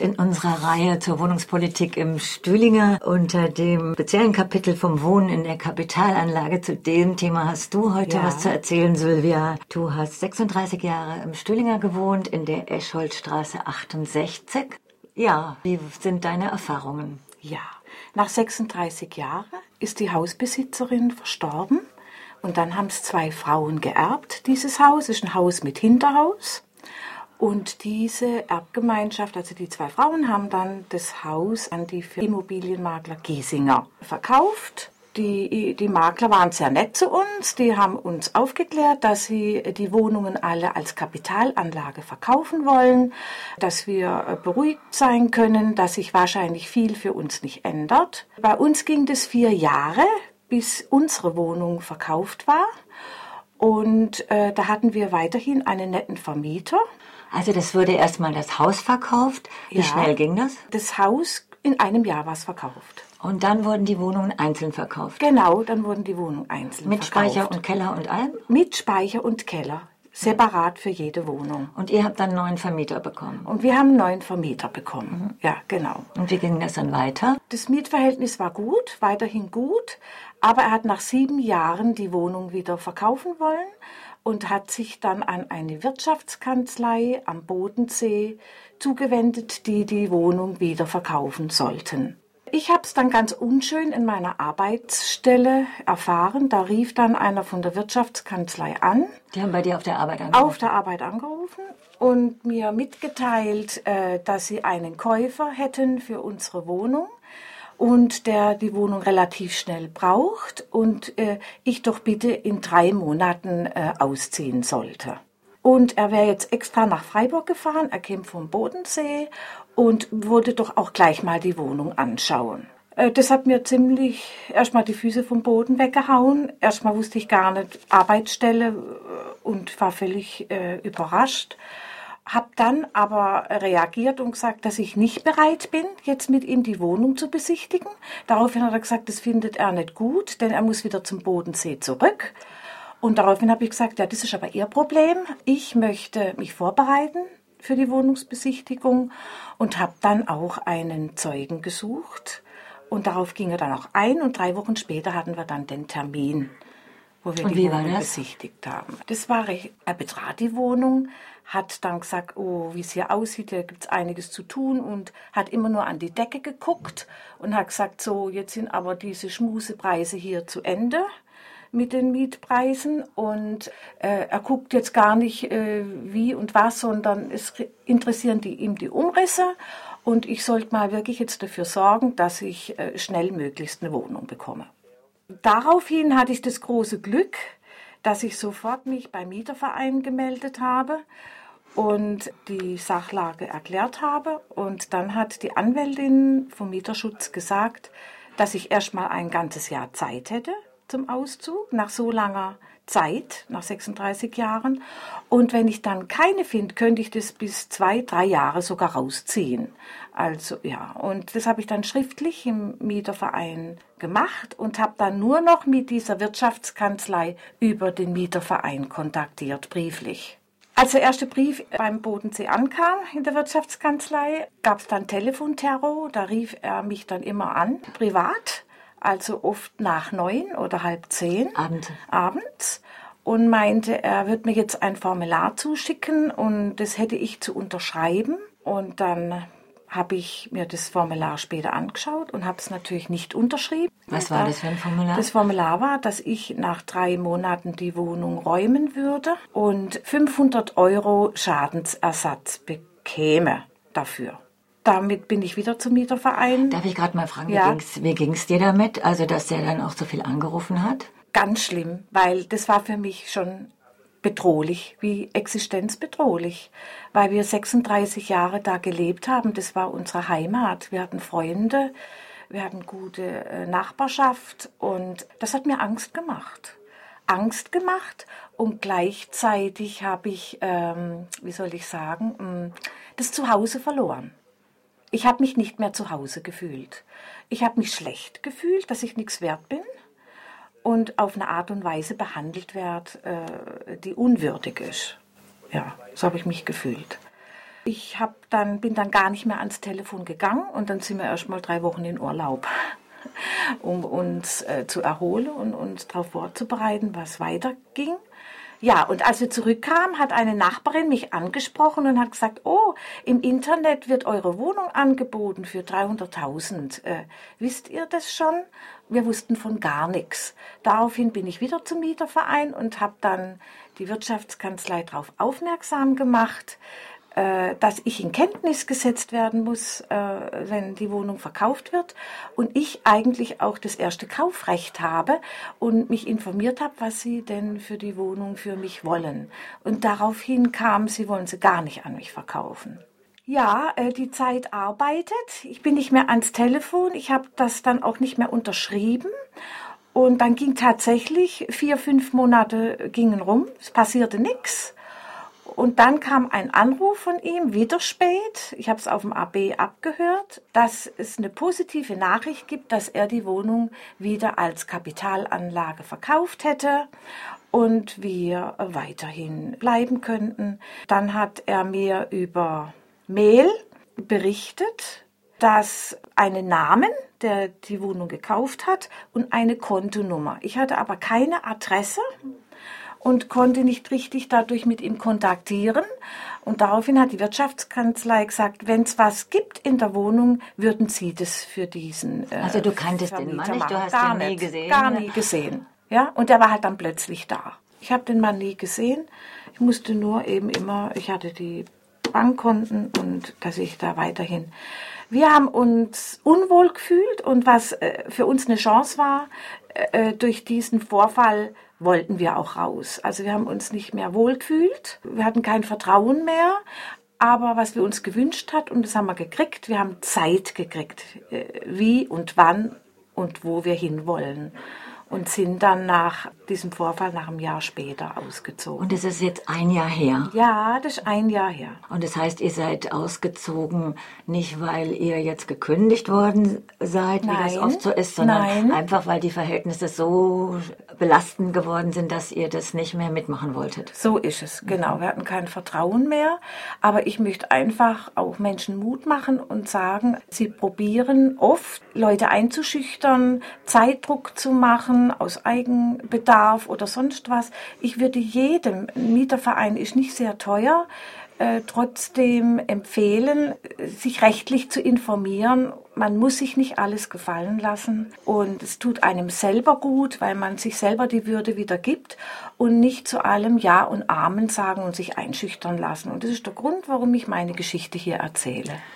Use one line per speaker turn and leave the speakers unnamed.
In unserer Reihe zur Wohnungspolitik im Stühlinger unter dem speziellen Kapitel vom Wohnen in der Kapitalanlage zu dem Thema hast du heute ja. was zu erzählen, Sylvia. Du hast 36 Jahre im Stühlinger gewohnt in der Escholtstraße 68. Ja, wie sind deine Erfahrungen?
Ja, nach 36 Jahren ist die Hausbesitzerin verstorben und dann haben es zwei Frauen geerbt. Dieses Haus ist ein Haus mit Hinterhaus und diese Erbgemeinschaft, also die zwei Frauen, haben dann das Haus an die Immobilienmakler Giesinger verkauft. Die, die Makler waren sehr nett zu uns. Die haben uns aufgeklärt, dass sie die Wohnungen alle als Kapitalanlage verkaufen wollen, dass wir beruhigt sein können, dass sich wahrscheinlich viel für uns nicht ändert. Bei uns ging das vier Jahre, bis unsere Wohnung verkauft war. Und äh, da hatten wir weiterhin einen netten Vermieter.
Also das wurde erstmal das Haus verkauft. Wie ja, schnell ging das?
Das Haus in einem Jahr war es verkauft.
Und dann wurden die Wohnungen einzeln verkauft?
Genau, dann wurden die Wohnungen einzeln
Mit
verkauft.
Speicher und Keller und allem?
Mit Speicher und Keller. Separat für jede Wohnung.
Und ihr habt dann einen neuen Vermieter bekommen?
Und wir haben einen neuen Vermieter bekommen. Mhm. Ja, genau.
Und wie ging das dann weiter?
Das Mietverhältnis war gut, weiterhin gut. Aber er hat nach sieben Jahren die Wohnung wieder verkaufen wollen und hat sich dann an eine Wirtschaftskanzlei am Bodensee zugewendet, die die Wohnung wieder verkaufen sollten. Ich habe es dann ganz unschön in meiner Arbeitsstelle erfahren. Da rief dann einer von der Wirtschaftskanzlei an.
Die haben bei dir auf der Arbeit angerufen?
Auf der Arbeit angerufen und mir mitgeteilt, äh, dass sie einen Käufer hätten für unsere Wohnung und der die Wohnung relativ schnell braucht und äh, ich doch bitte in drei Monaten äh, ausziehen sollte. Und er wäre jetzt extra nach Freiburg gefahren, er käme vom Bodensee und würde doch auch gleich mal die Wohnung anschauen. Äh, das hat mir ziemlich erstmal die Füße vom Boden weggehauen. Erstmal wusste ich gar nicht Arbeitsstelle äh, und war völlig äh, überrascht habe dann aber reagiert und gesagt, dass ich nicht bereit bin, jetzt mit ihm die Wohnung zu besichtigen. Daraufhin hat er gesagt, das findet er nicht gut, denn er muss wieder zum Bodensee zurück. Und daraufhin habe ich gesagt, ja, das ist aber Ihr Problem. Ich möchte mich vorbereiten für die Wohnungsbesichtigung und habe dann auch einen Zeugen gesucht. Und darauf ging er dann auch ein und drei Wochen später hatten wir dann den Termin, wo wir
und
die
Wohnung
besichtigt haben. Das war, er betrat die Wohnung, hat dann gesagt, oh, wie es hier aussieht, hier gibt es einiges zu tun und hat immer nur an die Decke geguckt und hat gesagt, so, jetzt sind aber diese Schmusepreise hier zu Ende mit den Mietpreisen und äh, er guckt jetzt gar nicht äh, wie und was, sondern es interessieren die, ihm die Umrisse und ich sollte mal wirklich jetzt dafür sorgen, dass ich äh, schnell möglichst eine Wohnung bekomme. Daraufhin hatte ich das große Glück, dass ich sofort mich beim Mieterverein gemeldet habe und die Sachlage erklärt habe. Und dann hat die Anwältin vom Mieterschutz gesagt, dass ich erstmal ein ganzes Jahr Zeit hätte zum Auszug, nach so langer Zeit, nach 36 Jahren. Und wenn ich dann keine finde, könnte ich das bis zwei, drei Jahre sogar rausziehen. Also ja, und das habe ich dann schriftlich im Mieterverein gemacht und habe dann nur noch mit dieser Wirtschaftskanzlei über den Mieterverein kontaktiert, brieflich. Als der erste Brief beim Bodensee ankam in der Wirtschaftskanzlei, gab es dann Telefonterror. Da rief er mich dann immer an, privat, also oft nach neun oder halb zehn
Abend.
abends und meinte, er wird mir jetzt ein Formular zuschicken und das hätte ich zu unterschreiben. Und dann habe ich mir das Formular später angeschaut und habe es natürlich nicht unterschrieben.
Was war das für ein Formular?
Das Formular war, dass ich nach drei Monaten die Wohnung räumen würde und 500 Euro Schadensersatz bekäme dafür. Damit bin ich wieder zum Mieterverein.
Darf ich gerade mal fragen, ja. wie ging es dir damit? Also, dass der dann auch so viel angerufen hat?
Ganz schlimm, weil das war für mich schon bedrohlich, wie existenzbedrohlich, weil wir 36 Jahre da gelebt haben. Das war unsere Heimat. Wir hatten Freunde, wir hatten gute äh, Nachbarschaft und das hat mir Angst gemacht. Angst gemacht und gleichzeitig habe ich, ähm, wie soll ich sagen, mm, das Zuhause verloren. Ich habe mich nicht mehr zu Hause gefühlt. Ich habe mich schlecht gefühlt, dass ich nichts wert bin und auf eine Art und Weise behandelt wird, äh, die unwürdig ist. Ja, so habe ich mich gefühlt. Ich hab dann, bin dann gar nicht mehr ans Telefon gegangen und dann sind wir erst mal drei Wochen in Urlaub, um uns äh, zu erholen und uns darauf vorzubereiten, was weiterging. Ja, und als wir zurückkamen, hat eine Nachbarin mich angesprochen und hat gesagt, oh, im Internet wird eure Wohnung angeboten für 300.000. Äh, wisst ihr das schon? Wir wussten von gar nichts. Daraufhin bin ich wieder zum Mieterverein und habe dann die Wirtschaftskanzlei darauf aufmerksam gemacht, dass ich in Kenntnis gesetzt werden muss, äh, wenn die Wohnung verkauft wird und ich eigentlich auch das erste Kaufrecht habe und mich informiert habe, was sie denn für die Wohnung für mich wollen. Und daraufhin kam, sie wollen sie gar nicht an mich verkaufen. Ja, äh, die Zeit arbeitet. Ich bin nicht mehr ans Telefon. Ich habe das dann auch nicht mehr unterschrieben. Und dann ging tatsächlich vier, fünf Monate gingen rum. Es passierte nichts. Und dann kam ein Anruf von ihm, wieder spät, ich habe es auf dem AB abgehört, dass es eine positive Nachricht gibt, dass er die Wohnung wieder als Kapitalanlage verkauft hätte und wir weiterhin bleiben könnten. Dann hat er mir über Mail berichtet, dass einen Namen, der die Wohnung gekauft hat, und eine Kontonummer. Ich hatte aber keine Adresse und konnte nicht richtig dadurch mit ihm kontaktieren. Und daraufhin hat die Wirtschaftskanzlei gesagt, wenn es was gibt in der Wohnung, würden sie das für diesen.
Äh, also du kanntest Vermieter den Mann nicht, du hast
gar
ihn nie gesehen.
Gar nie gesehen. Ja, und der war halt dann plötzlich da. Ich habe den Mann nie gesehen. Ich musste nur eben immer, ich hatte die Bankkonten und dass ich da weiterhin. Wir haben uns unwohl gefühlt und was äh, für uns eine Chance war, äh, durch diesen Vorfall wollten wir auch raus. Also wir haben uns nicht mehr wohlgefühlt, wir hatten kein Vertrauen mehr. Aber was wir uns gewünscht hat, und das haben wir gekriegt, wir haben Zeit gekriegt, äh, wie und wann und wo wir hinwollen und sind dann nach diesem Vorfall nach einem Jahr später ausgezogen.
Und es ist jetzt ein Jahr her?
Ja, das ist ein Jahr her.
Und das heißt, ihr seid ausgezogen, nicht weil ihr jetzt gekündigt worden seid,
Nein.
wie das oft so ist, sondern
Nein.
einfach weil die Verhältnisse so belastend geworden sind, dass ihr das nicht mehr mitmachen wolltet.
So ist es, genau. Wir hatten kein Vertrauen mehr. Aber ich möchte einfach auch Menschen Mut machen und sagen, sie probieren oft, Leute einzuschüchtern, Zeitdruck zu machen aus Eigenbedarf oder sonst was. Ich würde jedem, ein Mieterverein ist nicht sehr teuer, äh, trotzdem empfehlen, sich rechtlich zu informieren. Man muss sich nicht alles gefallen lassen und es tut einem selber gut, weil man sich selber die Würde wieder gibt und nicht zu allem Ja und Amen sagen und sich einschüchtern lassen. Und das ist der Grund, warum ich meine Geschichte hier erzähle.